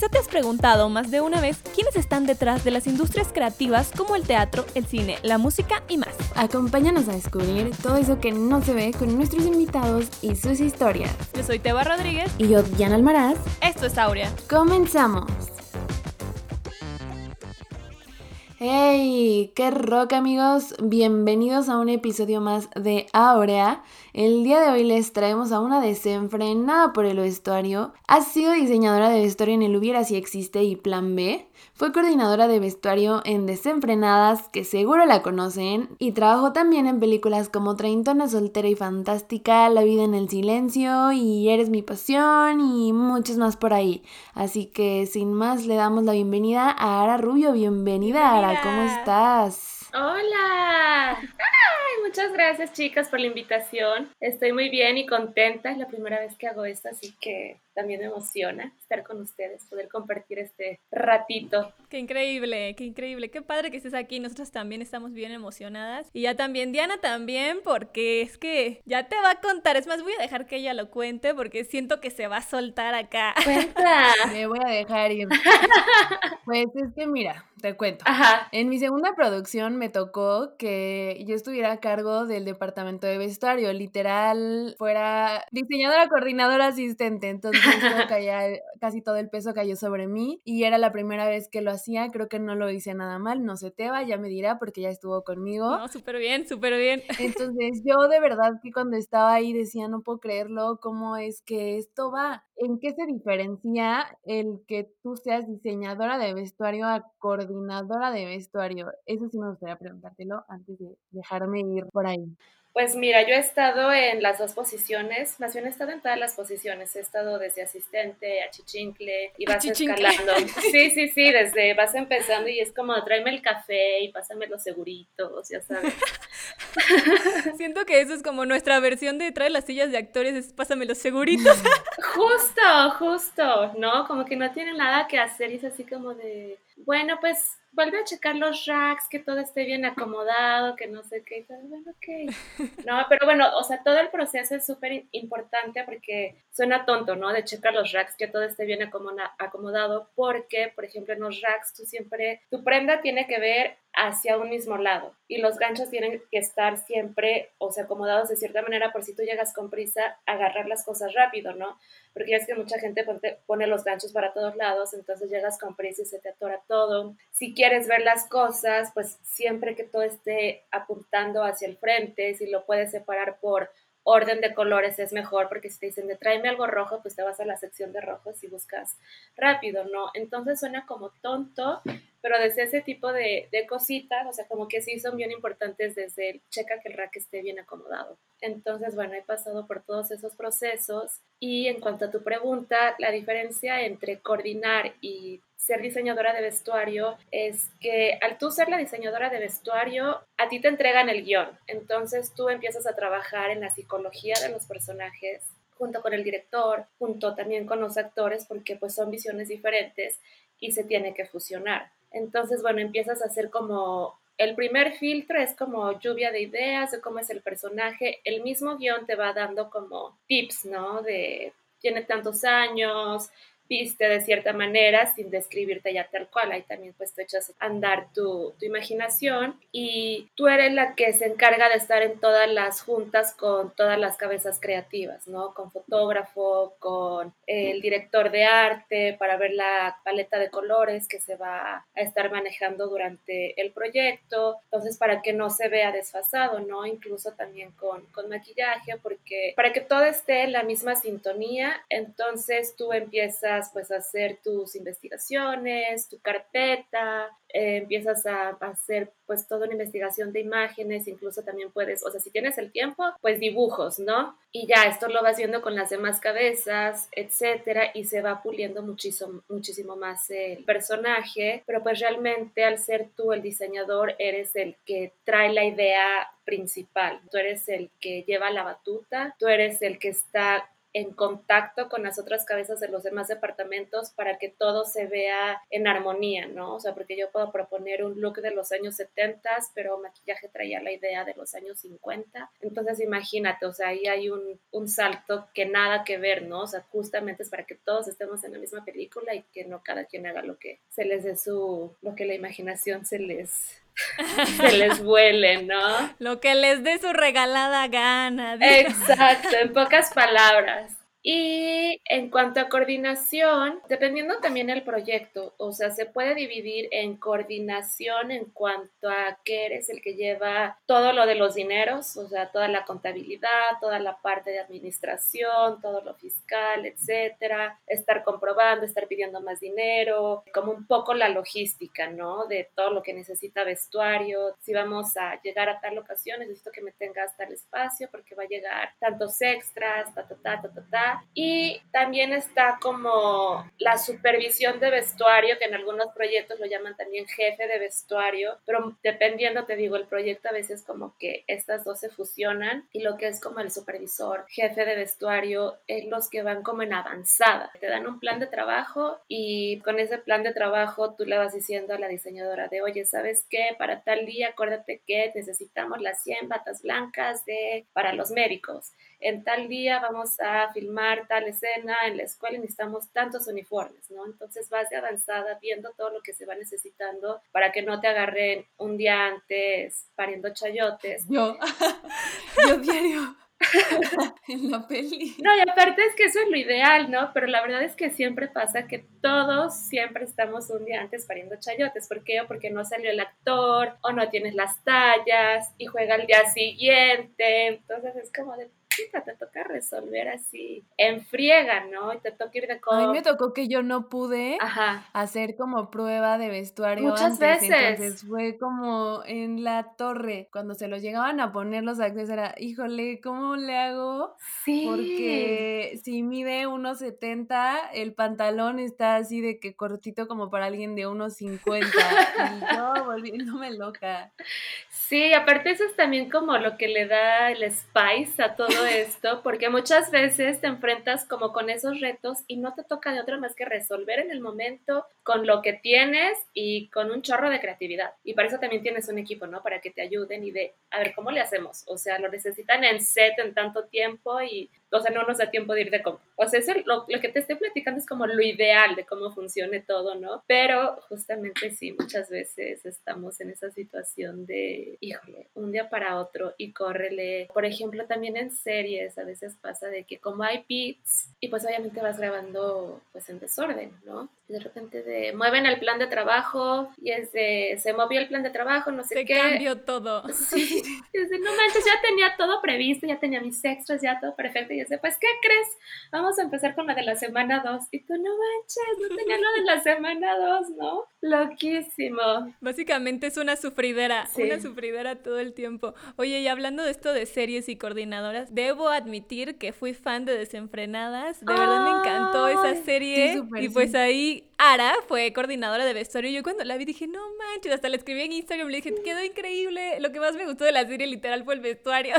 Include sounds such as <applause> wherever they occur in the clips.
Quizá te has preguntado más de una vez quiénes están detrás de las industrias creativas como el teatro, el cine, la música y más. Acompáñanos a descubrir todo eso que no se ve con nuestros invitados y sus historias. Yo soy Teba Rodríguez. Y yo, Diana Almaraz. Esto es Aurea. Comenzamos. ¡Hey! ¡Qué rock amigos! Bienvenidos a un episodio más de Aurea. El día de hoy les traemos a una desenfrenada por el vestuario. Ha sido diseñadora de vestuario en el Hubiera si existe y Plan B. Fue coordinadora de vestuario en Desenfrenadas, que seguro la conocen, y trabajó también en películas como Treintona Soltera y Fantástica, La vida en el silencio y Eres mi pasión y muchos más por ahí. Así que sin más le damos la bienvenida a Ara Rubio. Bienvenida, Ara, ¿cómo estás? Hola. Ay, muchas gracias chicas por la invitación. Estoy muy bien y contenta. Es la primera vez que hago esto, así que también me emociona estar con ustedes, poder compartir este ratito. Qué increíble, qué increíble, qué padre que estés aquí. Nosotras también estamos bien emocionadas. Y ya también, Diana también, porque es que ya te va a contar. Es más, voy a dejar que ella lo cuente porque siento que se va a soltar acá. Cuenta. <laughs> Me voy a dejar ir. <laughs> Pues es que mira, te cuento. Ajá. En mi segunda producción me tocó que yo estuviera a cargo del departamento de vestuario, literal, fuera diseñadora, coordinadora, asistente. Entonces <laughs> casi todo el peso cayó sobre mí y era la primera vez que lo hacía, creo que no lo hice nada mal, no se te va, ya me dirá porque ya estuvo conmigo. No, súper bien, súper bien. <laughs> Entonces yo de verdad que cuando estaba ahí decía, no puedo creerlo, cómo es que esto va, ¿en qué se diferencia el que tú seas diseñadora de vestuario a coordinadora de vestuario? Eso sí me gustaría preguntártelo antes de dejarme ir por ahí. Pues mira, yo he estado en las dos posiciones, más bien he estado en todas las posiciones, he estado desde asistente a chichincle y vas escalando. <laughs> Sí, sí, sí, desde vas empezando y es como tráeme el café y pásame los seguritos, ya sabes. <laughs> Siento que eso es como nuestra versión de traer las sillas de actores, es pásame los seguritos. <laughs> justo, justo, ¿no? Como que no tienen nada que hacer y es así como de, bueno, pues vuelve a checar los racks, que todo esté bien acomodado, que no sé qué. Bueno, ok. <laughs> No, pero bueno, o sea, todo el proceso es súper importante porque suena tonto, ¿no? De checar los racks, que todo esté bien acomodado, porque, por ejemplo, en los racks tú siempre, tu prenda tiene que ver hacia un mismo lado y los ganchos tienen que estar siempre, o sea, acomodados de cierta manera por si tú llegas con prisa, agarrar las cosas rápido, ¿no? Porque es que mucha gente pone los ganchos para todos lados, entonces llegas con prisa y se te atora todo. Si quieres ver las cosas, pues siempre que todo esté apuntando hacia el frente, si lo puedes separar por orden de colores es mejor, porque si te dicen de tráeme algo rojo, pues te vas a la sección de rojos y buscas rápido, ¿no? Entonces suena como tonto, pero desde ese tipo de, de, cositas, o sea, como que sí son bien importantes desde el checa que el rack esté bien acomodado. Entonces, bueno, he pasado por todos esos procesos y en cuanto a tu pregunta, la diferencia entre coordinar y ser diseñadora de vestuario es que al tú ser la diseñadora de vestuario, a ti te entregan el guion. Entonces tú empiezas a trabajar en la psicología de los personajes junto con el director, junto también con los actores, porque pues son visiones diferentes y se tiene que fusionar. Entonces, bueno, empiezas a hacer como el primer filtro es como lluvia de ideas de cómo es el personaje. El mismo guion te va dando como tips, ¿no? De tiene tantos años, viste de cierta manera sin describirte ya tal cual. Ahí también pues te echas a andar tu, tu, imaginación y tú eres la que se encarga de estar en todas las juntas con todas las cabezas creativas, ¿no? Con fotógrafo, con el director de arte para ver la paleta de colores que se va a estar manejando durante el proyecto. Entonces para que no se vea desfasado, ¿no? Incluso también con, con maquillaje porque para que todo esté en la misma sintonía, entonces tú empiezas pues a hacer tus investigaciones, tu carpeta, eh, empiezas a, hacer pues toda una investigación de imágenes, incluso también puedes, o sea, si tienes el tiempo, pues dibujos, ¿no? Y ya esto lo vas viendo con las demás cabezas, etcétera, y se va puliendo muchísimo, muchísimo más el personaje, pero pues realmente al ser tú el diseñador, eres el que trae la idea principal, tú eres el que lleva la batuta, tú eres el que está en contacto con las otras cabezas de los demás departamentos para que todo se vea en armonía, ¿no? O sea, porque yo puedo proponer un look de los años 70, pero maquillaje traía la idea de los años 50. Entonces, imagínate, o sea, ahí hay un, un salto que nada que ver, ¿no? O sea, justamente es para que todos estemos en la misma película y que no cada quien haga lo que se les dé su, lo que la imaginación se les <laughs> se les vuele, ¿no? Lo que les dé su regalada gana. Exacto, en pocas palabras. Y en cuanto a coordinación, dependiendo también del proyecto, o sea, se puede dividir en coordinación en cuanto a que eres el que lleva todo lo de los dineros, o sea, toda la contabilidad, toda la parte de administración, todo lo fiscal, etcétera, estar comprobando, estar pidiendo más dinero, como un poco la logística, ¿no? De todo lo que necesita vestuario. Si vamos a llegar a tal ocasión, necesito que me tengas tal espacio porque va a llegar tantos extras, ta, ta, ta, ta, ta, ta y también está como la supervisión de vestuario, que en algunos proyectos lo llaman también jefe de vestuario, pero dependiendo, te digo, el proyecto a veces como que estas dos se fusionan y lo que es como el supervisor, jefe de vestuario, es los que van como en avanzada. Te dan un plan de trabajo y con ese plan de trabajo tú le vas diciendo a la diseñadora de, oye, ¿sabes qué? Para tal día, acuérdate que necesitamos las 100 batas blancas de, para los médicos en tal día vamos a filmar tal escena en la escuela y necesitamos tantos uniformes, ¿no? Entonces vas de avanzada viendo todo lo que se va necesitando para que no te agarren un día antes pariendo chayotes. Yo, <laughs> yo diario. <laughs> en la peli. No, y aparte es que eso es lo ideal, ¿no? Pero la verdad es que siempre pasa que todos siempre estamos un día antes pariendo chayotes. ¿Por qué? O porque no salió el actor, o no tienes las tallas, y juega al día siguiente. Entonces es como de, <laughs> te toca resolver así en friega, ¿no? Y te toca ir de codo. A mí me tocó que yo no pude hacer como prueba de vestuario Muchas veces. Entonces fue como en la torre, cuando se lo llegaban a poner los actores, era, híjole, ¿cómo le hago? Sí. Porque si mide 1,70, el pantalón está así de que cortito como para alguien de 1,50. y yo <laughs> volviéndome loca. Sí, aparte eso es también como lo que le da el spice a todo <laughs> esto, porque muchas veces te enfrentas como con esos retos y no te toca de otra más que resolver en el momento con lo que tienes y con un chorro de creatividad. Y para eso también tienes un equipo, ¿no? Para que te ayuden y de, a ver, ¿cómo le hacemos? O sea, lo necesitan en set en tanto tiempo y o sea, no nos da tiempo de ir de compra. O sea, eso, lo, lo, que te estoy platicando es como lo ideal de cómo funcione todo, ¿no? Pero justamente sí, muchas veces estamos en esa situación de, híjole, un día para otro y córrele. Por ejemplo, también en series a veces pasa de que como hay beats y pues obviamente vas grabando pues en desorden, ¿no? Y de repente de, mueven el plan de trabajo y es de, se movió el plan de trabajo, no sé qué. Se cambió todo. <laughs> Sí, es de, no manches, ya tenía todo previsto, ya tenía mis extras, ya todo perfecto y pues, ¿qué crees? Vamos a empezar con la de la semana 2. Y tú, no manches, no tenía lo de la semana 2, ¿no? Loquísimo. Básicamente es una sufridera, una sufridera todo el tiempo. Oye, y hablando de esto de series y coordinadoras, debo admitir que fui fan de Desenfrenadas. De verdad me encantó esa serie. y pues ahí Ara fue coordinadora de vestuario. Y yo cuando la vi dije, no manches, hasta la escribí en Instagram. Le dije, quedó increíble. Lo que más me gustó de la serie literal fue el vestuario.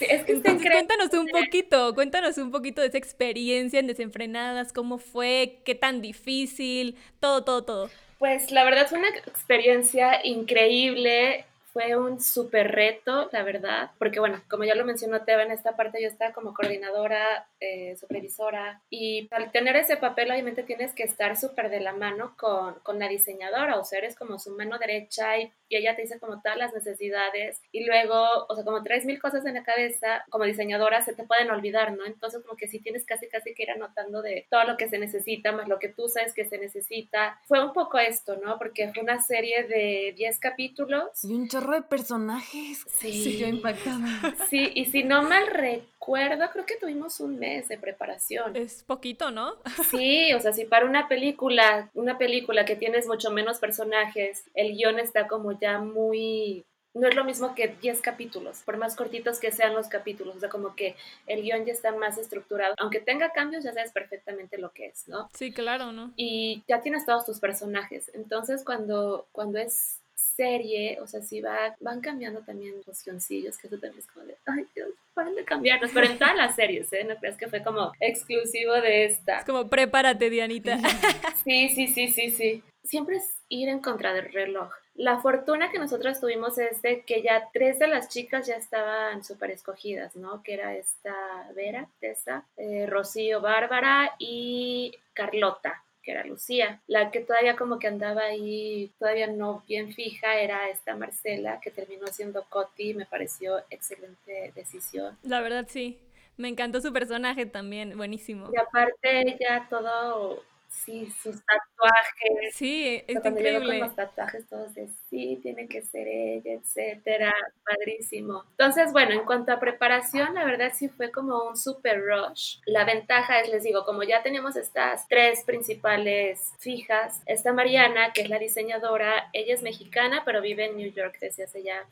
es que Entonces, cuéntanos un poquito, cuéntanos un poquito de esa experiencia en Desenfrenadas, cómo fue, qué tan difícil, todo, todo, todo. Pues la verdad fue una experiencia increíble fue un súper reto, la verdad, porque bueno, como ya lo mencionó Teba, en esta parte yo estaba como coordinadora, eh, supervisora, y al tener ese papel obviamente tienes que estar súper de la mano con, con, la diseñadora, o sea, eres como su mano derecha y, y, ella te dice como todas las necesidades, y luego, o sea, como traes mil cosas en la cabeza, como diseñadora se te pueden olvidar, ¿no? Entonces como que sí tienes casi casi que ir anotando de todo lo que se necesita, más lo que tú sabes que se necesita. Fue un poco esto, ¿no? Porque fue una serie de 10 capítulos. Y un de personajes. Sí. yo impactada. <laughs> Sí, y si no mal recuerdo, creo que tuvimos un mes de preparación. Es poquito, ¿no? <laughs> Sí, o sea, si para una película, una película que tienes mucho menos personajes, el guion está como ya muy no es lo mismo que 10 capítulos, por más cortitos que sean los capítulos, o sea, como que el guion ya está más estructurado, aunque tenga cambios, ya sabes perfectamente lo que es, ¿no? Sí, claro, ¿no? Y ya tienes todos tus personajes, entonces cuando, cuando es serie, o sea, sí va, van cambiando también los guioncillos, que eso también es como de, ay Dios, paren de cambiarnos, pero en todas las series, ¿eh? No creas que fue como exclusivo de esta. Es como, prepárate, Dianita. <laughs> sí, sí, sí, sí, sí. Siempre es ir en contra del reloj. La fortuna que nosotros tuvimos es de que ya tres de las chicas ya estaban súper escogidas, ¿no? Que era esta Vera, Tessa, eh, Rocío, Bárbara y Carlota que era Lucía. La que todavía como que andaba ahí, todavía no bien fija, era esta Marcela, que terminó siendo Coti, me pareció excelente decisión. La verdad sí, me encantó su personaje también, buenísimo. Y aparte ella todo sí, sus tatuajes. Sí, es increíble. con los tatuajes todos de sí, tiene que ser ella, etcétera, padrísimo. Entonces, bueno, en cuanto a preparación, la verdad sí fue como un super rush. La ventaja es, les digo, como ya tenemos estas tres principales fijas, esta Mariana, que es la diseñadora, ella es mexicana, pero vive en New York desde hace ya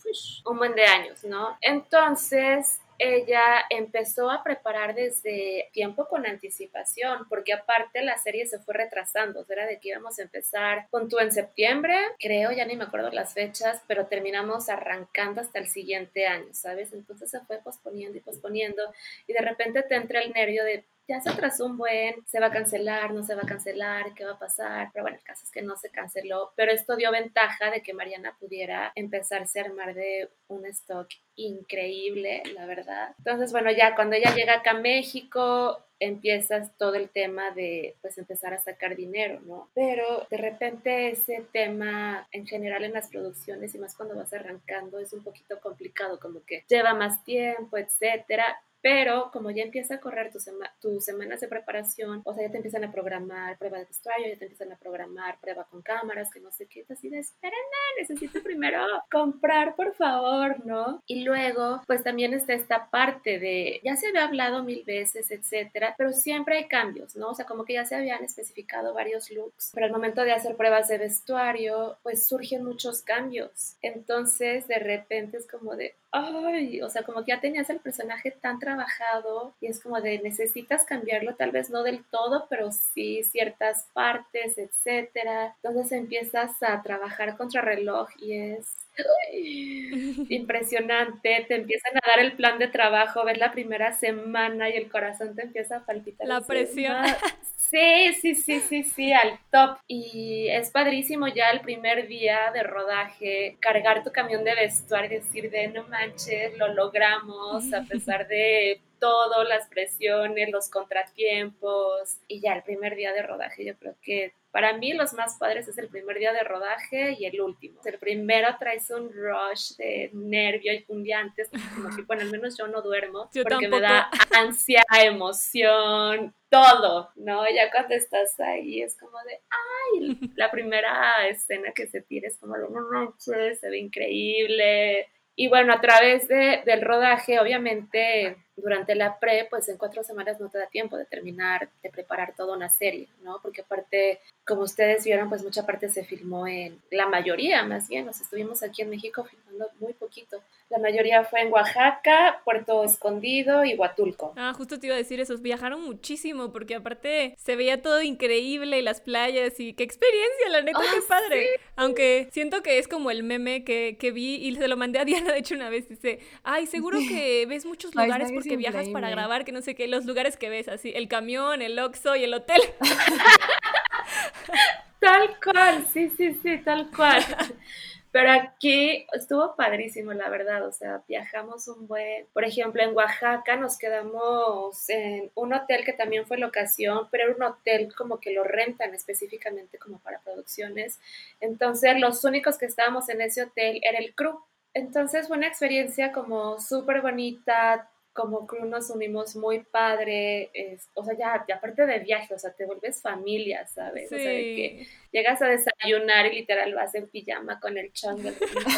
un buen de años, ¿no? Entonces, ella empezó a preparar desde tiempo con anticipación, porque aparte la serie se fue retrasando, era de que íbamos a empezar con tú en septiembre, creo, ya ni me acuerdo las fechas, pero terminamos arrancando hasta el siguiente año, ¿sabes? Entonces se fue posponiendo y posponiendo y de repente te entra el nervio de ya se atrasó un buen, se va a cancelar, no se va a cancelar, qué va a pasar. Pero bueno, el caso es que no se canceló, pero esto dio ventaja de que Mariana pudiera empezarse a armar de un stock increíble, la verdad. Entonces, bueno, ya cuando ella llega acá a México, empiezas todo el tema de pues empezar a sacar dinero, ¿no? Pero de repente ese tema en general en las producciones y más cuando vas arrancando es un poquito complicado, como que lleva más tiempo, etcétera pero como ya empieza a correr tus tu semanas de preparación, o sea, ya te empiezan a programar prueba de vestuario, ya te empiezan a programar prueba con cámaras, que no sé qué, así de, espérenme, necesito primero comprar, por favor, ¿no? Y luego, pues también está esta parte de, ya se había hablado mil veces, etcétera, pero siempre hay cambios, ¿no? O sea, como que ya se habían especificado varios looks, pero al momento de hacer pruebas de vestuario, pues surgen muchos cambios. Entonces, de repente es como de, ay, o sea, como que ya tenías el personaje tan trabajado y es como de necesitas cambiarlo, tal vez no del todo, pero sí ciertas partes, etcétera. Entonces empiezas a trabajar contra reloj y es impresionante, te empiezan a dar el plan de trabajo, ves la primera semana y el corazón te empieza a palpitar. La presión. Sí, sí, sí, sí, sí, al top. Y es padrísimo ya el primer día de rodaje, cargar tu camión de vestuario y decir de no manches, lo logramos a <laughs> pesar de todo, las presiones, los contratiempos. Y ya el primer día de rodaje, yo creo que para mí los más padres es el primer día de rodaje y el último. El primero traes un rush de nervio y fundiantes, como que, bueno, al menos yo no duermo <laughs> porque me da <laughs> ansia, emoción, todo, ¿no? Ya cuando estás ahí es como de, ay, <laughs> la primera escena que se tira es como, no, no, se ve increíble. Y bueno, a través de, del rodaje, obviamente, durante la pre, pues en cuatro semanas no te da tiempo de terminar, de preparar toda una serie, ¿no? Porque aparte, como ustedes vieron, pues mucha parte se filmó en, la mayoría más bien, nos estuvimos aquí en México filmando muy poquito. La mayoría fue en Oaxaca, Puerto Escondido y Huatulco. Ah, justo te iba a decir eso, viajaron muchísimo porque aparte se veía todo increíble y las playas y qué experiencia, la neta, qué ah, padre. Aunque siento que es como el meme que, que vi y se lo mandé a Diana, de hecho, una vez, dice, ay, seguro que <laughs> ves muchos lugares porque viajas para grabar, que no sé qué, los lugares que ves, así, el camión, el Oxxo y el hotel. <laughs> tal cual, sí, sí, sí, tal cual. <laughs> Pero aquí estuvo padrísimo, la verdad. O sea, viajamos un buen. Por ejemplo, en Oaxaca nos quedamos en un hotel que también fue locación, pero era un hotel como que lo rentan específicamente como para producciones. Entonces, los únicos que estábamos en ese hotel era el crew. Entonces fue una experiencia como súper bonita, como crew nos unimos muy padre, o sea, ya, aparte de viaje, o sea, te vuelves familia, ¿sabes? O sea, de que llegas a desayunar y literal vas en pijama con el chongo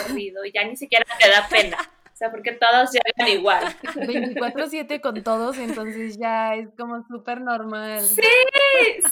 corrido y ya ni siquiera te da pena. O sea, porque todos llegan igual. 24-7 con todos, entonces ya es como súper normal. Sí,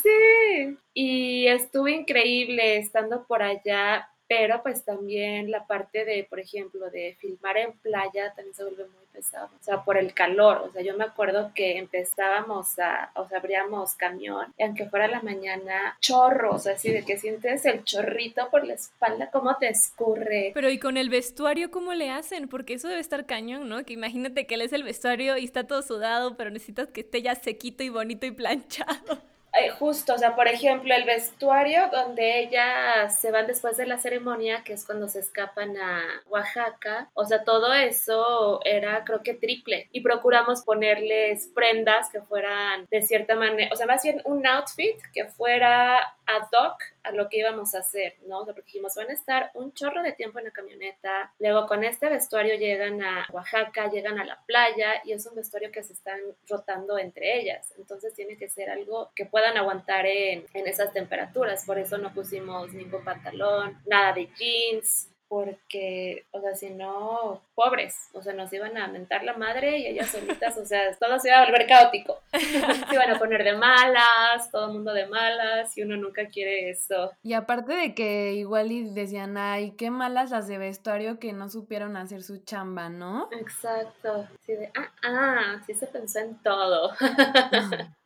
sí. Y estuvo increíble estando por allá pero pues también la parte de, por ejemplo, de filmar en playa también se vuelve muy pesado, o sea, por el calor, o sea, yo me acuerdo que empezábamos a, o sea, abríamos camión, y aunque fuera la mañana, chorros, así de que sientes el chorrito por la espalda, cómo te escurre. Pero ¿y con el vestuario cómo le hacen? Porque eso debe estar cañón, ¿no? Que imagínate que él es el vestuario y está todo sudado, pero necesitas que esté ya sequito y bonito y planchado. Justo, o sea, por ejemplo, el vestuario donde ellas se van después de la ceremonia, que es cuando se escapan a Oaxaca, o sea, todo eso era creo que triple. Y procuramos ponerles prendas que fueran de cierta manera, o sea, más bien un outfit que fuera ad hoc a lo que íbamos a hacer, ¿no? O sea, porque dijimos, van a estar un chorro de tiempo en la camioneta, luego con este vestuario llegan a Oaxaca, llegan a la playa y es un vestuario que se están rotando entre ellas, entonces tiene que ser algo que puedan aguantar en, en esas temperaturas, por eso no pusimos ningún pantalón, nada de jeans, porque, o sea, si no, pobres, o sea, nos iban a mentar la madre y ellas solitas, o sea, todo se iba a volver caótico. <laughs> se iban a poner de malas, todo el mundo de malas, y uno nunca quiere eso. Y aparte de que igual y decían, ay, qué malas las de vestuario que no supieron hacer su chamba, ¿no? Exacto. Sí, de, ah, ah, sí se pensó en todo. <laughs>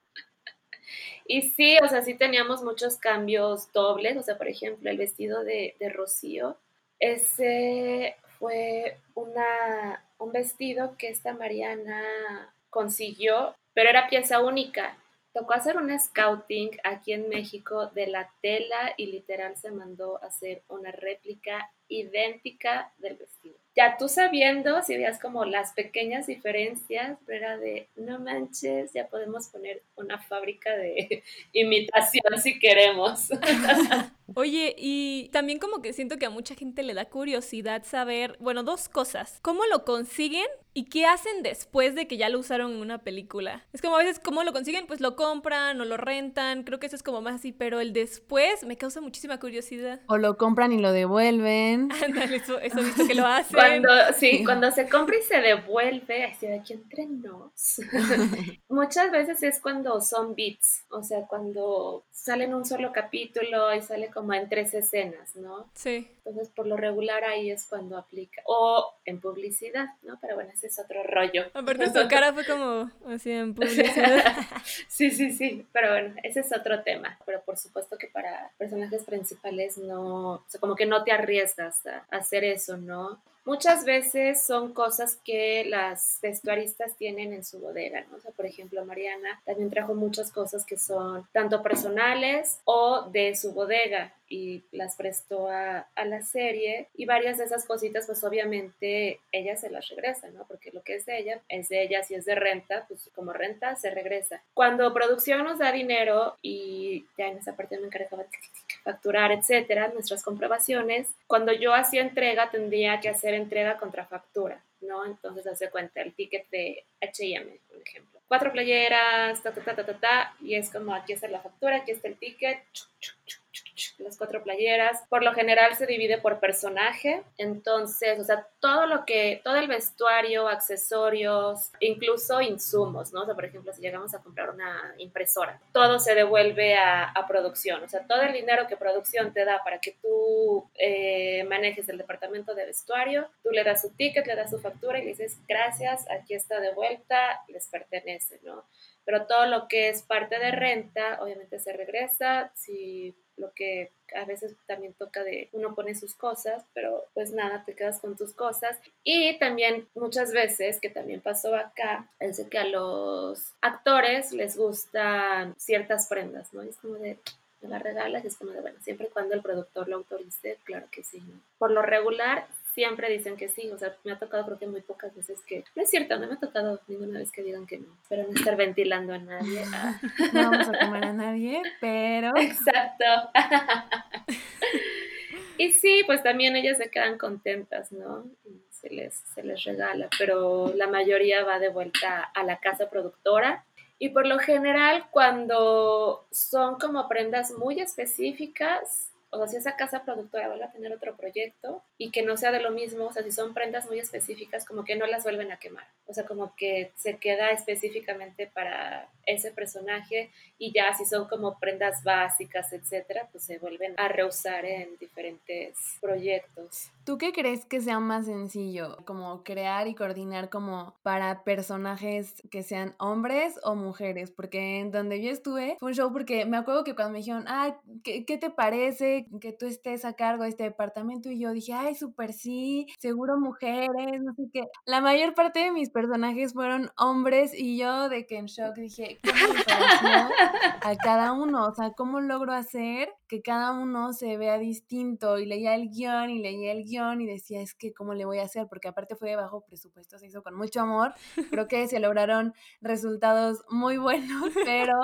Y sí, o sea, sí teníamos muchos cambios dobles, o sea, por ejemplo, el vestido de, de Rocío, ese fue una, un vestido que esta Mariana consiguió, pero era pieza única. Tocó hacer un scouting aquí en México de la tela y literal se mandó a hacer una réplica idéntica del vestido. Ya tú sabiendo, si veías como las pequeñas diferencias, era de, no manches, ya podemos poner una fábrica de <laughs> imitación si queremos. <laughs> Oye, y también como que siento que a mucha gente le da curiosidad saber, bueno, dos cosas. ¿Cómo lo consiguen y qué hacen después de que ya lo usaron en una película? Es como a veces, ¿cómo lo consiguen? Pues lo compran o lo rentan. Creo que eso es como más así, pero el después me causa muchísima curiosidad. O lo compran y lo devuelven. <laughs> Ándale, eso, eso visto <laughs> que lo hacen. Cuando, sí, cuando se compra y se devuelve, así de aquí entre nos. <laughs> Muchas veces es cuando son beats, o sea, cuando salen un solo capítulo y sale como en tres escenas, ¿no? Sí. Entonces, por lo regular ahí es cuando aplica. O en publicidad, ¿no? Pero bueno, ese es otro rollo. Aparte su cara fue como así en <laughs> publicidad. sí, sí, sí. Pero bueno, ese es otro tema. Pero por supuesto que para personajes principales no, o sea, como que no te arriesgas a hacer eso, ¿no? Muchas veces son cosas que las vestuaristas tienen en su bodega, ¿no? O sea, por ejemplo, Mariana también trajo muchas cosas que son tanto personales o de su bodega y las prestó a, a, la serie y varias de esas cositas pues obviamente ella se las regresa, ¿no? Porque lo que es de ella es de ella, si es de renta, pues como renta se regresa. Cuando producción nos da dinero y ya en esa parte me encargaba facturar, etcétera, nuestras comprobaciones, cuando yo hacía entrega tendría que hacer entrega contra factura, ¿no? Entonces hace cuenta el ticket de H&M, por ejemplo. Cuatro playeras, ta, ta, ta, ta, ta, y es como aquí está la factura, aquí está el ticket, chuc, chuc, chuc, las cuatro playeras. Por lo general se divide por personaje, entonces, o sea, todo lo que, todo el vestuario, accesorios, incluso insumos, ¿no? O sea, por ejemplo, si llegamos a comprar una impresora, todo se devuelve a, producción, o sea, todo el dinero que producción te da para que tú eh, manejes el departamento de vestuario, tú le das su ticket, le das su factura y le dices, gracias, aquí está de vuelta, les pertenece, ¿no? Pero todo lo que es parte de renta, obviamente se regresa, si lo que a veces también toca de uno pone sus cosas, pero pues nada, te quedas con tus cosas. Y también muchas veces, que también pasó acá, es que a los actores les gustan ciertas prendas, ¿no? es como de, me la regalas es como de, bueno, siempre cuando el productor lo autorice, claro que sí. Por lo regular, siempre dicen que sí, o sea, me ha tocado creo que muy pocas veces que, no es cierto, no me ha tocado ninguna vez que digan que no, pero no estar ventilando a nadie. <laughs> No vamos a comer a nadie, pero... <laughs> Exacto. <laughs> y sí, pues también ellas se quedan contentas, ¿no? Se les, se les regala, pero la mayoría va de vuelta a la casa productora. Y por lo general, cuando son como prendas muy específicas, o sea, si esa casa productora vuelve a tener otro proyecto y que no sea de lo mismo, o sea, si son prendas muy específicas, como que no las vuelven a quemar, o sea, como que se queda específicamente para ese personaje y ya si son como prendas básicas, etcétera, pues se vuelven a reusar en diferentes proyectos. ¿Tú qué crees que sea más sencillo? Como crear y coordinar como para personajes que sean hombres o mujeres, porque en donde yo estuve fue un show porque me acuerdo que cuando me dijeron, ah, ¿qué, qué te parece que tú estés a cargo de este departamento? Y yo dije, ay, súper sí, seguro mujeres, no sé qué. La mayor parte de mis personajes fueron hombres y yo de que en shock dije, ¿cómo a cada uno? O sea, ¿cómo logro hacer que cada uno se vea distinto? Y leía el guion y leía el guion y decía, es que, ¿cómo le voy a hacer? Porque aparte fue de bajo presupuesto, se hizo con mucho amor. Creo que se lograron resultados muy buenos, <laughs> pero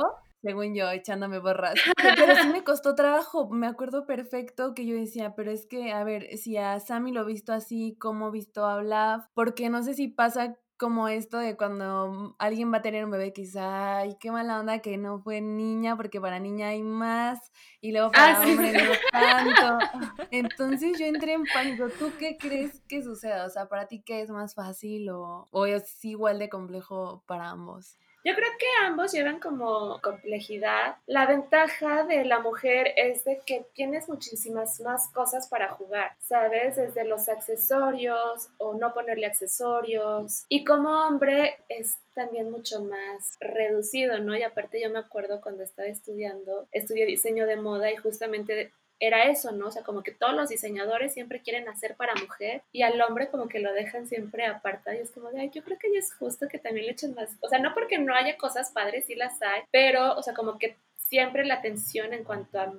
según yo, echándome borras. Pero sí me costó trabajo. Me acuerdo perfecto que yo decía, pero es que, a ver, si a Sammy lo he visto así, ¿cómo he visto a Bluff? Porque no sé si pasa como esto de cuando alguien va a tener un bebé, quizá, ay, qué mala onda que no fue niña, porque para niña hay más, y luego para ah, hombre no tanto. <laughs> Entonces yo entré en pánico. ¿Tú qué crees que suceda? O sea, ¿para ti qué es más fácil o, o es igual de complejo para ambos? Yo creo que ambos llevan como complejidad. La ventaja de la mujer es de que tienes muchísimas más cosas para jugar, ¿sabes? Desde los accesorios o no ponerle accesorios. Y como hombre es también mucho más reducido, ¿no? Y aparte yo me acuerdo cuando estaba estudiando, estudié diseño de moda y justamente era eso, ¿no? O sea, como que todos los diseñadores siempre quieren hacer para mujer y al hombre como que lo dejan siempre apartado y es como de, ay, yo creo que ya es justo que también le echen más, o sea, no porque no haya cosas padres, sí las hay, pero, o sea, como que siempre la atención en cuanto a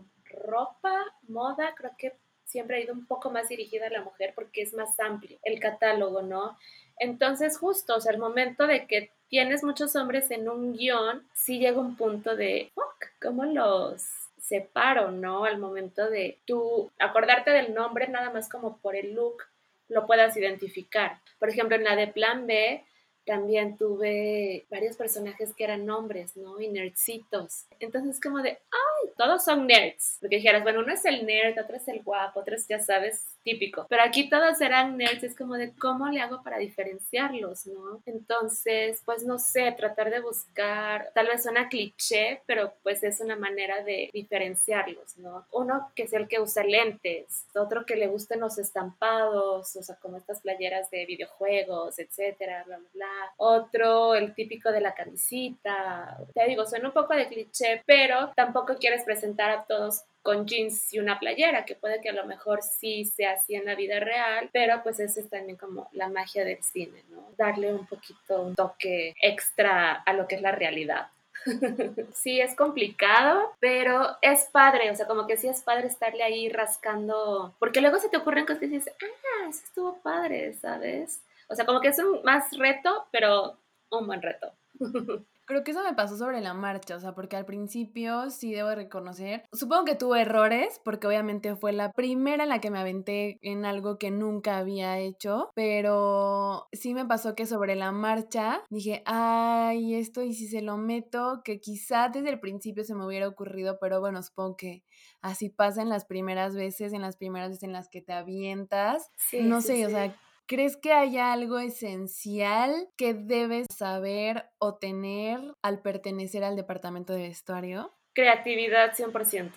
ropa, moda, creo que siempre ha ido un poco más dirigida a la mujer porque es más amplio el catálogo, ¿no? Entonces, justo, o sea, el momento de que tienes muchos hombres en un guion, sí llega un punto de, fuck, ¿cómo los separo, ¿no? Al momento de tú acordarte del nombre nada más como por el look lo puedas identificar. Por ejemplo, en la de Plan B también tuve varios personajes que eran hombres, ¿no? Y nerdcitos. Entonces como de, ay, todos son nerds. Porque dijeras, bueno, uno es el nerd, otro es el guapo, otro es, ya sabes, típico. Pero aquí todos eran nerds, es como de cómo le hago para diferenciarlos, ¿no? Entonces, pues no sé, tratar de buscar, tal vez suena cliché, pero pues es una manera de diferenciarlos, ¿no? Uno que es el que usa lentes, otro que le gusten los estampados, o sea, como estas playeras de videojuegos, etcétera, bla, bla, bla. Otro, el típico de la camisita. Te digo, suena un poco de cliché, pero tampoco presentar a todos con jeans y una playera, que puede que a lo mejor sí sea así en la vida real, pero pues esa es también como la magia del cine, ¿no? Darle un poquito un toque extra a lo que es la realidad. <laughs> sí, es complicado, pero es padre, o sea, como que sí es padre estarle ahí rascando, porque luego se te ocurren cosas que dices, ah, eso estuvo padre, ¿sabes? O sea, como que es un más reto, pero un buen reto. <laughs> Creo que eso me pasó sobre la marcha, o sea, porque al principio sí debo reconocer, supongo que tuve errores, porque obviamente fue la primera en la que me aventé en algo que nunca había hecho, pero sí me pasó que sobre la marcha dije, ay, esto y si se lo meto, que quizá desde el principio se me hubiera ocurrido, pero bueno, supongo que así pasa en las primeras veces, en las primeras veces en las que te avientas, no sé, o sea ¿Crees que haya algo esencial que debes saber o tener al pertenecer al departamento de vestuario? Creatividad 100%.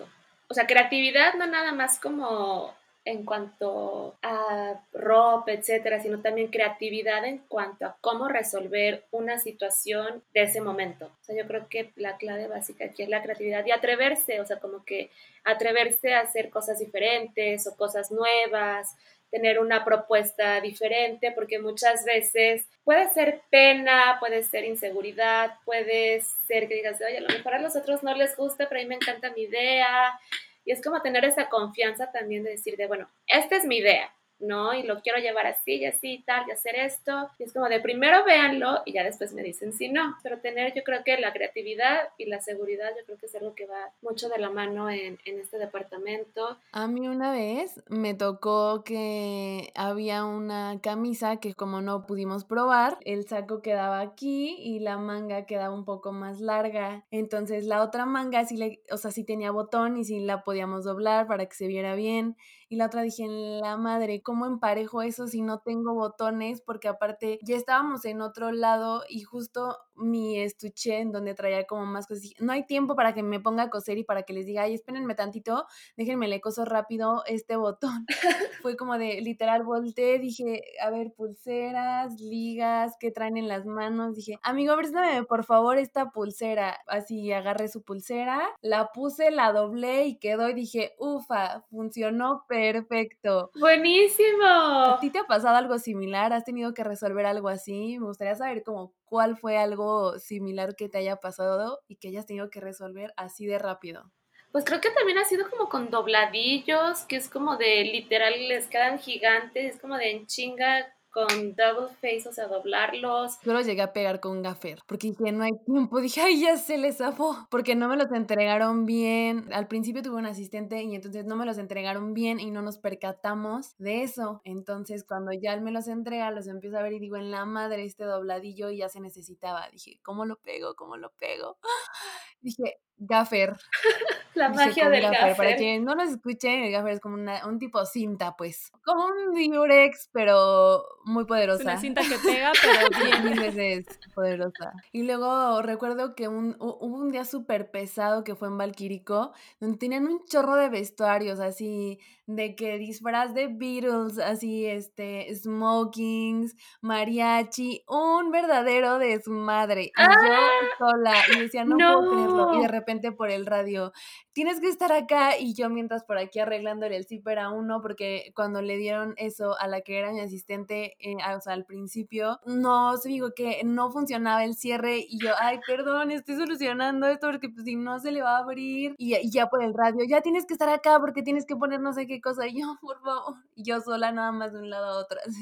O sea, creatividad no nada más como en cuanto a ropa, etcétera, sino también creatividad en cuanto a cómo resolver una situación de ese momento. O sea, yo creo que la clave básica aquí es la creatividad y atreverse, o sea, como que atreverse a hacer cosas diferentes o cosas nuevas, tener una propuesta diferente, porque muchas veces puede ser pena, puede ser inseguridad, puede ser que digas, oye, a lo mejor a los otros no les gusta, pero a mí me encanta mi idea. Y es como tener esa confianza también de decir, de, bueno, esta es mi idea, ¿no? Y lo quiero llevar así y así y tal, y hacer esto. Y es como de primero véanlo y ya después me dicen si no. Pero tener, yo creo que la creatividad y la seguridad, yo creo que es algo que va mucho de la mano en, en este departamento. A mí una vez me tocó que había una camisa que como no pudimos probar, el saco quedaba aquí y la manga quedaba un poco más larga. Entonces la otra manga sí le, o sea, sí tenía botón y sí la podíamos doblar para que se viera bien y la otra dije, la madre, ¿cómo emparejo eso si no tengo botones? Porque aparte ya estábamos en otro lado y justo mi estuche en donde traía como más cosas. No hay tiempo para que me ponga a coser y para que les diga, ay, espérenme tantito, déjenme le coso rápido este botón. <laughs> Fue como de literal volteé, dije, a ver, pulseras, ligas, ¿qué traen en las manos? Dije, amigo, préstame por favor esta pulsera. Así agarré su pulsera, la puse, la doblé y quedó y dije, ufa, funcionó perfecto. Buenísimo. ¿A ti te ha pasado algo similar? ¿Has tenido que resolver algo así? Me gustaría saber como cuál fue algo similar que te haya pasado y que hayas tenido que resolver así de rápido. Pues creo que también ha sido como con dobladillos, que es como de literal les quedan gigantes, es como de en chinga con double face, o sea, doblarlos. Yo los llegué a pegar con gaffer, porque dije, no hay tiempo, <laughs> dije, ay, ya se les zafó, porque no me los entregaron bien. Al principio tuve un asistente y entonces no me los entregaron bien y no nos percatamos de eso. Entonces, cuando ya él me los entrega, los empiezo a ver y digo, en la madre, este dobladillo ya se necesitaba. Dije, ¿cómo lo pego? ¿Cómo lo pego? <gasps> Dije, gaffer. <laughs> La magia del gaffer. Para quien no lo escuche, el gaffer es como una, un tipo cinta, pues. Como un diurex, pero muy poderosa. una cinta que pega, pero <laughs> bien. Mil veces poderosa. Y luego recuerdo que un, hubo un día súper pesado que fue en Valquirico, donde tenían un chorro de vestuarios, así, de que disfraz de Beatles, así, este, smokings, mariachi, un verdadero desmadre. Y yo ¡Ah! sola, y decía, no, puedo creerlo. Y de repente por el radio, tienes que estar acá, y yo mientras por aquí arreglándole el zipper a uno, porque cuando le dieron eso a la que era mi asistente, eh, o sea, al principio, no, se digo que no funcionaba el cierre, y yo, ay, perdón, estoy solucionando esto, porque pues si no se le va a abrir, y, y ya por el radio, ya tienes que estar acá, porque tienes que poner no sé qué cosa, y yo, por favor, y yo sola nada más de un lado a otro, así.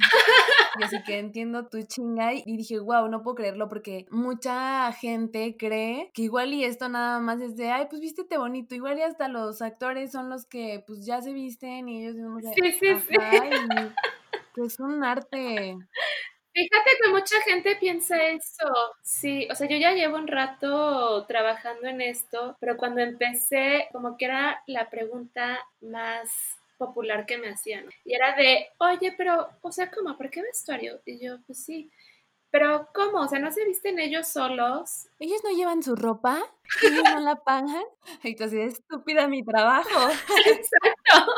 Y así que entiendo tu chinga y dije, wow, no puedo creerlo porque mucha gente cree que igual y esto nada más es de, ay, pues vístete bonito, igual y hasta los actores son los que pues ya se visten y ellos mismos Sí, sí, sí. Que es un arte. Fíjate que mucha gente piensa eso. Sí, o sea, yo ya llevo un rato trabajando en esto, pero cuando empecé, como que era la pregunta más popular que me hacían. Y era de, oye, pero, o sea, ¿cómo? ¿Por qué vestuario? Y yo, pues sí. Pero, ¿cómo? O sea, ¿no se visten ellos solos? Ellos no llevan su ropa, ellos no la pagan. Y tú así estúpida mi trabajo. <laughs> Exacto.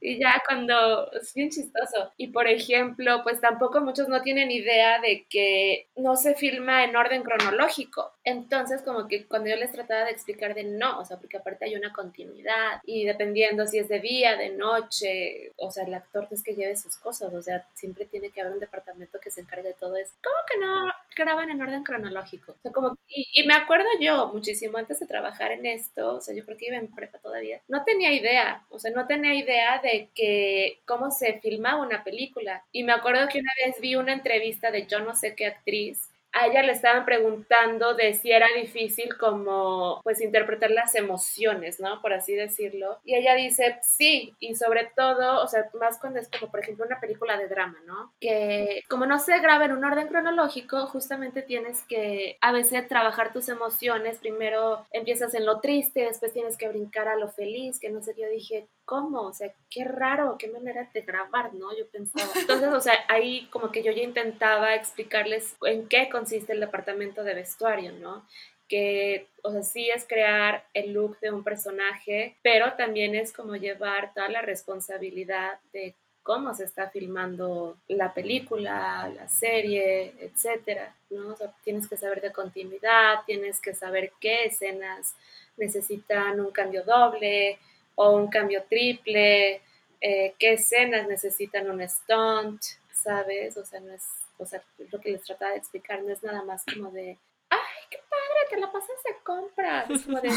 Y ya cuando es bien chistoso. Y por ejemplo, pues tampoco muchos no tienen idea de que no se filma en orden cronológico. Entonces, como que cuando yo les trataba de explicar de no, o sea, porque aparte hay una continuidad y dependiendo si es de día, de noche, o sea, el actor es que lleve sus cosas, o sea, siempre tiene que haber un departamento que se encargue de todo eso. ¿Cómo que no graban en orden cronológico? O sea, como, y, me acuerdo yo, muchísimo antes de trabajar en esto, o sea, yo creo que iba en prepa todavía, no tenía idea, o sea, no tenía idea de que cómo se filmaba una película. Y me acuerdo que una vez vi una entrevista de yo no sé qué actriz a ella le estaban preguntando de si era difícil como pues interpretar las emociones, ¿no? Por así decirlo. Y ella dice, sí, y sobre todo, o sea, más cuando es como por ejemplo una película de drama, ¿no? Que como no se graba en un orden cronológico, justamente tienes que a veces trabajar tus emociones. Primero empiezas en lo triste, después tienes que brincar a lo feliz, que no sé, yo dije, ¿cómo? O sea, qué raro, qué manera de grabar, ¿no? Yo pensaba. Entonces, o sea, ahí como que yo ya intentaba explicarles en qué consiste el departamento de vestuario, ¿no? Que, o sea, sí es crear el look de un personaje, pero también es como llevar toda la responsabilidad de cómo se está filmando la película, la serie, etcétera, ¿no? O sea, tienes que saber de continuidad, tienes que saber qué escenas necesitan un cambio doble, o un cambio triple, eh, qué escenas necesitan un stunt, ¿sabes? O sea, no es, o sea, lo que les trataba de explicar no es nada más como de, ay, qué padre, te la pasas de compras. Es como de,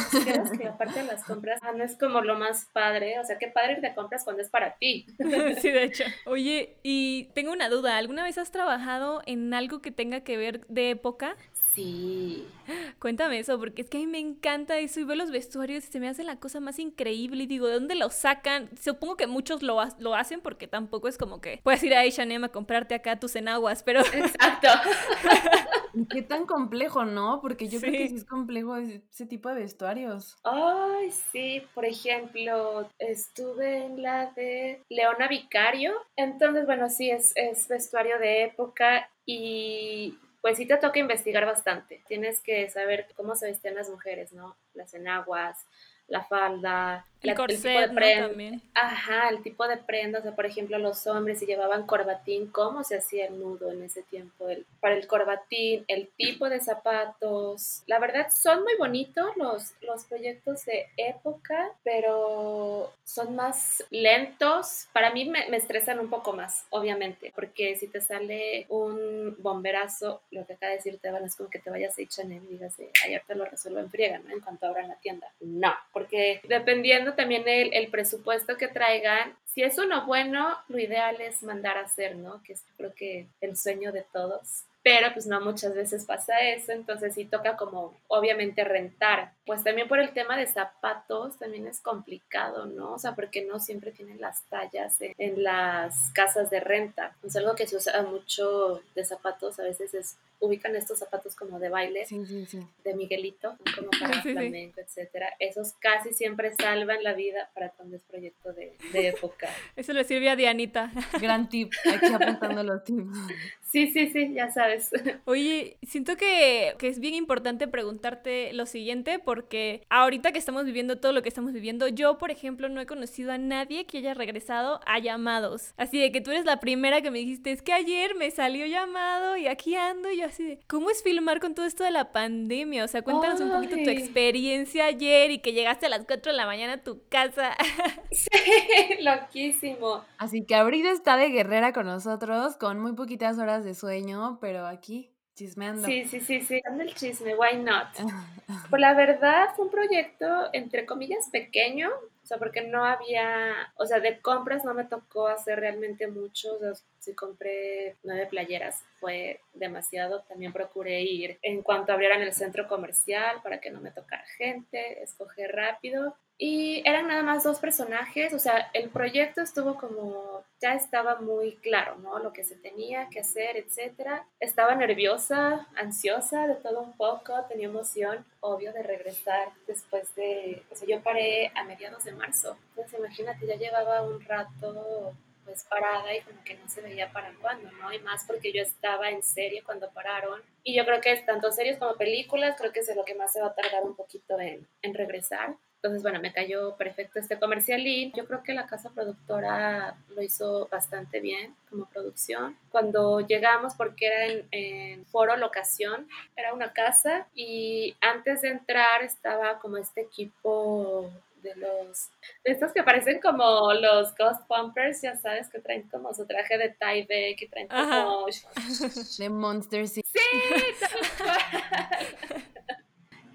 que la parte de las compras ah, no es como lo más padre. O sea, qué padre ir de compras cuando es para ti. <laughs> Sí, de hecho. Oye, y tengo una duda. ¿Alguna vez has trabajado en algo que tenga que ver de época? Sí. Cuéntame eso, porque es que a mí me encanta eso y veo los vestuarios y se me hace la cosa más increíble y digo, ¿de dónde lo sacan? Supongo que muchos lo, lo hacen porque tampoco es como que puedes ir a H&M a comprarte acá tus enaguas, pero... Exacto. <laughs> Qué tan complejo, ¿no? Porque yo creo que sí es complejo ese tipo de vestuarios. Ay, sí. Por ejemplo, estuve en la de Leona Vicario. Entonces, bueno, sí, es, es vestuario de época y pues sí te toca investigar bastante. Tienes que saber cómo se vestían las mujeres, ¿no? Las enaguas, la falda, el, corset, También. Ajá, el tipo de prenda, o sea, por ejemplo, los hombres si llevaban corbatín, cómo se hacía el nudo en ese tiempo, el, para el corbatín, el tipo de zapatos. La verdad, son muy bonitos los, los proyectos de época, pero son más lentos. Para mí me, me estresan un poco más, obviamente, porque si te sale un bomberazo, lo que acaba de decirte, van es como que te vayas a H&M y digas, ayer te lo resuelvo en friega, ¿no? En cuanto abran la tienda. No, porque dependiendo también el, presupuesto que traigan. Si es uno bueno, lo ideal es mandar a hacer, ¿no? Que es creo que el sueño de todos pero pues no muchas veces pasa eso, entonces sí toca como obviamente rentar. Pues también por el tema de zapatos también es complicado, ¿no? O sea, porque no siempre tienen las tallas en, las casas de renta. Es algo que se usa mucho de zapatos, a veces es ubican estos zapatos como de baile, de Miguelito, como <laughs> para flamenco, etcétera. Esos casi siempre salvan la vida para cuando es proyecto de, de época. <laughs> Eso le sirve a Dianita. <laughs> Gran tip, aquí apuntando los tips. Sí, sí, sí, ya sabes. Oye, siento que, que, es bien importante preguntarte lo siguiente porque ahorita que estamos viviendo todo lo que estamos viviendo, yo, por ejemplo, no he conocido a nadie que haya regresado a llamados. Así de que tú eres la primera que me dijiste, es que ayer me salió llamado y aquí ando y yo así de, ¿cómo es filmar con todo esto de la pandemia? O sea, cuéntanos un poquito tu experiencia ayer y que llegaste a las 4 de la mañana a tu casa. <laughs> Sí, loquísimo. Así que ahorita está de guerrera con nosotros, con muy poquitas horas de sueño, pero aquí chismeando. Sí, sí, sí, sí, dando el chisme, why not? <laughs> Pues la verdad fue un proyecto, entre comillas, pequeño, o sea, porque no había, o sea, de compras no me tocó hacer realmente mucho, o sea, si compré nueve playeras fue demasiado, también procuré ir en cuanto abrieran el centro comercial para que no me tocara gente, escoger rápido y eran nada más dos personajes, o sea, el proyecto estuvo como, ya estaba muy claro, ¿no? Lo que se tenía que hacer, etcétera. Estaba nerviosa, ansiosa de todo un poco, tenía emoción, obvio, de regresar después de, o sea, yo paré a mediados de marzo, entonces imagínate, ya llevaba un rato pues y como que no se veía para cuándo, ¿no? Y más porque yo estaba en serie cuando pararon. Y yo creo que tanto series como películas, creo que es lo que más se va a tardar un poquito en, en regresar. Entonces, bueno, me cayó perfecto este comercial y yo creo que la casa productora lo hizo bastante bien como producción. Cuando llegamos, porque era en, foro locación, era una casa y antes de entrar estaba como este equipo de los de estos que parecen como los Ghost Pumpers, ya sabes, que traen como su traje de Tyvek, que traen como <laughs> de Monster Sí,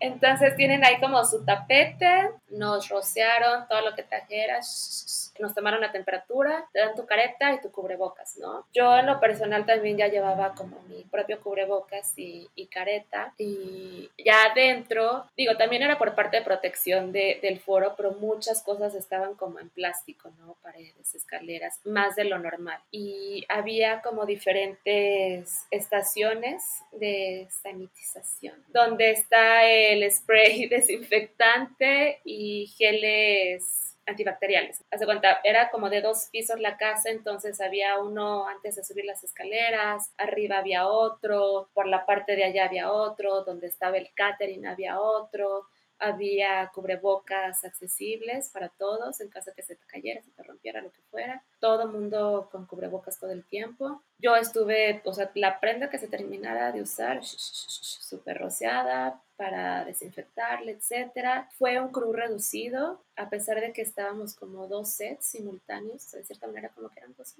Entonces tienen ahí como su tapete, nos rociaron todo lo que trajeras, nos tomaron la temperatura, te dan tu careta y tu cubrebocas, ¿no? Yo en lo personal también ya llevaba como mi propio cubrebocas y, careta y ya adentro, digo, también era por parte de protección del foro, pero muchas cosas estaban como en plástico, ¿no? Paredes, escaleras, más de lo normal. Y había como diferentes estaciones de sanitización, donde está el spray <laughs> desinfectante y geles antibacteriales. Hace cuenta, era como de dos pisos la casa, entonces había uno antes de subir las escaleras, arriba había otro, por la parte de allá había otro, donde estaba el catering había otro, había cubrebocas accesibles para todos en caso que se te cayera, se te rompiera, lo que fuera. Todo mundo con cubrebocas todo el tiempo. Yo estuve, o sea, la prenda que se terminara de usar, súper rociada para desinfectarle, etcétera. Fue un crew reducido, a pesar de que estábamos como dos sets simultáneos, de cierta manera como que eran dos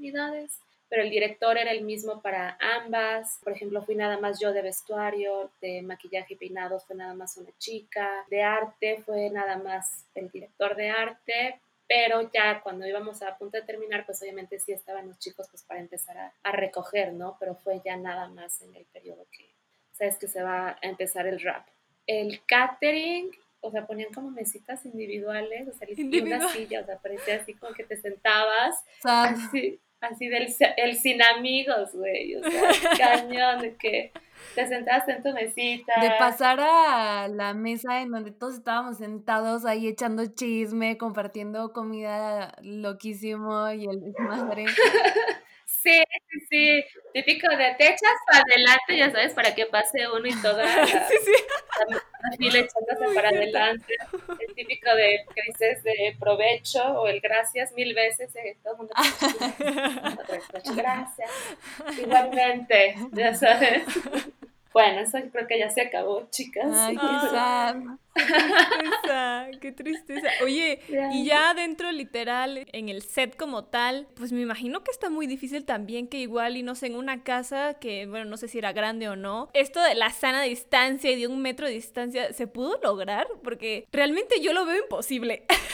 pero el director era el mismo para ambas. Por ejemplo, fui nada más yo de vestuario, de maquillaje y peinados fue nada más una chica, de arte fue nada más el director de arte, pero ya cuando íbamos a punto de terminar, pues obviamente sí estaban los chicos pues para empezar a, a recoger, ¿no? Pero fue ya nada más en el periodo que sabes que se va a empezar el rap. El catering, o sea, ponían como mesitas individuales, o sea, una silla, o sea, parecía así como que te sentabas, así, así del el sin amigos, güey, o sea, <laughs> cañón, de que te sentaste en tu mesita. De pasar a la mesa en donde todos estábamos sentados ahí echando chisme, compartiendo comida loquísimo y el madre. <laughs> Sí, sí, sí. Típico de te echas para adelante, ya sabes, para que pase uno y toda la, <laughs> sí, sí. la fila echándose para adelante. El típico de que dices de provecho o el gracias mil veces, eh, todo el mundo gracias. <laughs> Igualmente, ya sabes. Bueno, eso creo que ya se acabó, chicas. Ay, <laughs> qué sad. Qué tristeza, qué tristeza. Oye, y ya dentro literal, en el set como tal, pues me imagino que está muy difícil también que igual y no sé, en una casa que, bueno, no sé si era grande o no, esto de la sana distancia y de un metro de distancia, ¿se pudo lograr? Porque realmente yo lo veo imposible. <laughs>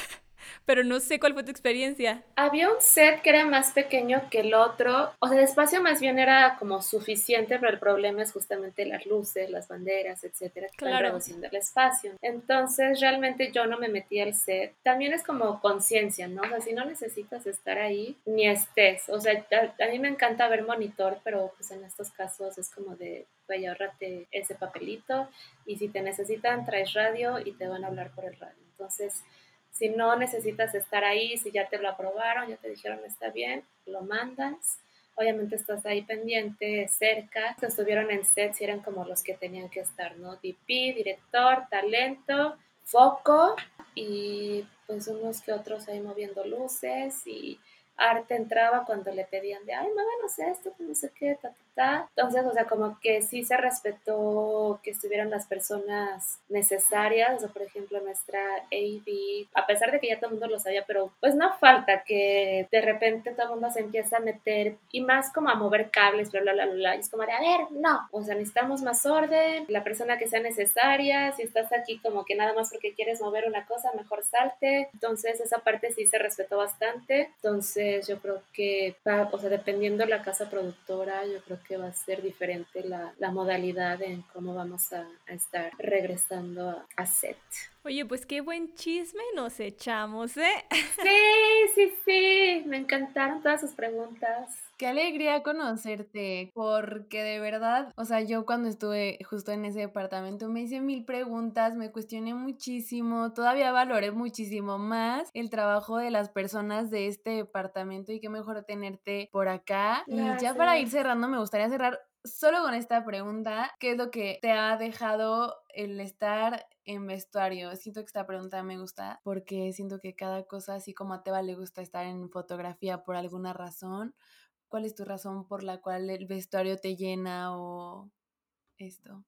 pero no sé cuál fue tu experiencia. Había un set que era más pequeño que el otro, o sea, el espacio más bien era como suficiente, pero el problema es justamente las luces, las banderas, etcétera, que claro. están reduciendo el espacio. Entonces, realmente yo no me metí al set. También es como conciencia, ¿no? O sea, si no necesitas estar ahí, ni estés. O sea, a, a mí me encanta ver monitor, pero pues en estos casos es como de, vaya, ahorrate ese papelito y si te necesitan, traes radio y te van a hablar por el radio. Entonces, si no necesitas estar ahí, si ya te lo aprobaron, ya te dijeron está bien, lo mandas. Obviamente estás ahí pendiente, cerca. Estuvieron en set si eran como los que tenían que estar, ¿no? DP, director, talento, foco y pues unos que otros ahí moviendo luces y arte entraba cuando le pedían de, ay, sé esto, no sé qué, ta, ta, ta. Entonces, o sea, como que sí se respetó que estuvieran las personas necesarias, o sea, por ejemplo, nuestra AV, a pesar de que ya todo el mundo lo sabía, pero pues no falta que de repente todo el mundo se empieza a meter y más como a mover cables, bla, bla, bla, bla, y es como de, a ver, no, o sea, necesitamos más orden, la persona que sea necesaria, si estás aquí como que nada más porque quieres mover una cosa, mejor salte. Entonces, esa parte sí se respetó bastante. Entonces, yo creo que, o sea, dependiendo de la casa productora, yo creo que va a ser diferente la, la modalidad en cómo vamos a, estar regresando a, set. Oye, pues qué buen chisme nos echamos, ¿eh? Sí, sí, sí, me encantaron todas sus preguntas. Qué alegría conocerte, porque de verdad, o sea, yo cuando estuve justo en ese departamento me hice mil preguntas, me cuestioné muchísimo, todavía valoré muchísimo más el trabajo de las personas de este departamento y qué mejor tenerte por acá. Y ya para ir cerrando, me gustaría cerrar solo con esta pregunta, ¿qué es lo que te ha dejado el estar en vestuario? Siento que esta pregunta me gusta porque siento que cada cosa, así como a Teba le gusta estar en fotografía por alguna razón, ¿Cuál es tu razón por la cual el vestuario te llena o esto?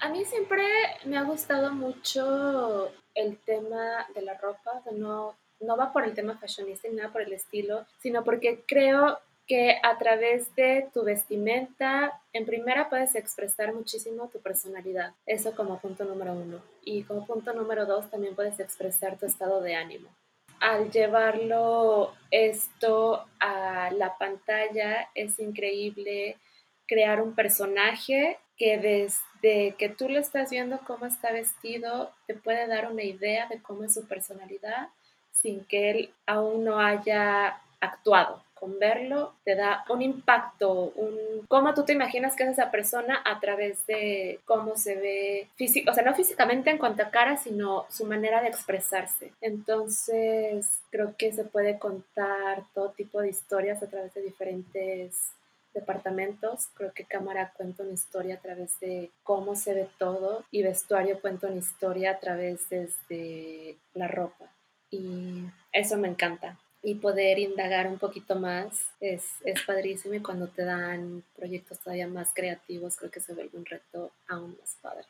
A mí siempre me ha gustado mucho el tema de la ropa, no, no va por el tema fashionista ni nada por el estilo, sino porque creo que a través de tu vestimenta, en primera puedes expresar muchísimo tu personalidad, eso como punto número uno. Y como punto número dos, también puedes expresar tu estado de ánimo al llevarlo esto a la pantalla es increíble crear un personaje que desde que tú lo estás viendo cómo está vestido, te puede dar una idea de cómo es su personalidad sin que él aún no haya actuado verlo te da un impacto, un cómo tú te imaginas que es esa persona a través de cómo se ve físico, o sea, no físicamente en cuanto a cara, sino su manera de expresarse. Entonces, creo que se puede contar todo tipo de historias a través de diferentes departamentos. Creo que cámara cuenta una historia a través de cómo se ve todo y vestuario cuenta una historia a través desde la ropa. Y eso me encanta y poder indagar un poquito más es, es padrísimo y cuando te dan proyectos todavía más creativos creo que se vuelve un reto aún más padre.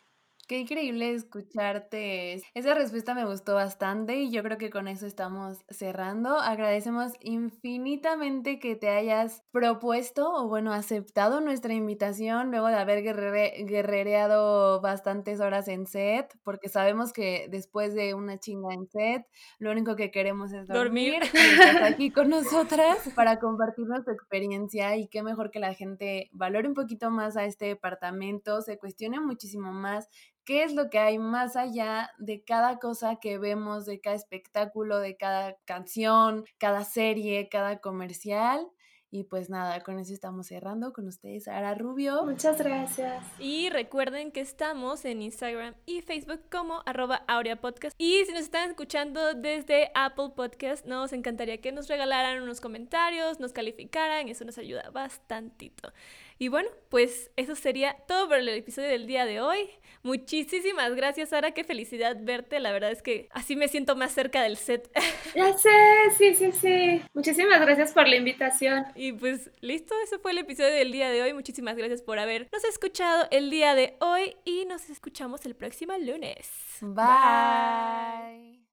Qué increíble escucharte. Esa respuesta me gustó bastante y yo creo que con eso estamos cerrando. Agradecemos infinitamente que te hayas propuesto o bueno, aceptado nuestra invitación luego de haber guerrereado bastantes horas en set, porque sabemos que después de una chinga en set, lo único que queremos es dormir, estás <laughs> aquí con nosotras para compartir nuestra experiencia y qué mejor que la gente valore un poquito más a este departamento, se cuestione muchísimo más qué es lo que hay más allá de cada cosa que vemos, de cada espectáculo, de cada canción, cada serie, cada comercial. Y pues nada, con eso estamos cerrando con ustedes, Ara Rubio. Muchas gracias. Y recuerden que estamos en Instagram y Facebook como arroba Aurea Podcast. Y si nos están escuchando desde Apple Podcast, nos encantaría que nos regalaran unos comentarios, nos calificaran, eso nos ayuda bastantito. Y bueno, pues eso sería todo por el episodio del día de hoy. Muchísimas gracias, Sara. Qué felicidad verte. La verdad es que así me siento más cerca del set. <laughs> Ya sé, sí, sí, sí. Muchísimas gracias por la invitación. Y pues listo, eso fue el episodio del día de hoy. Muchísimas gracias por habernos escuchado el día de hoy y nos escuchamos el próximo lunes. Bye.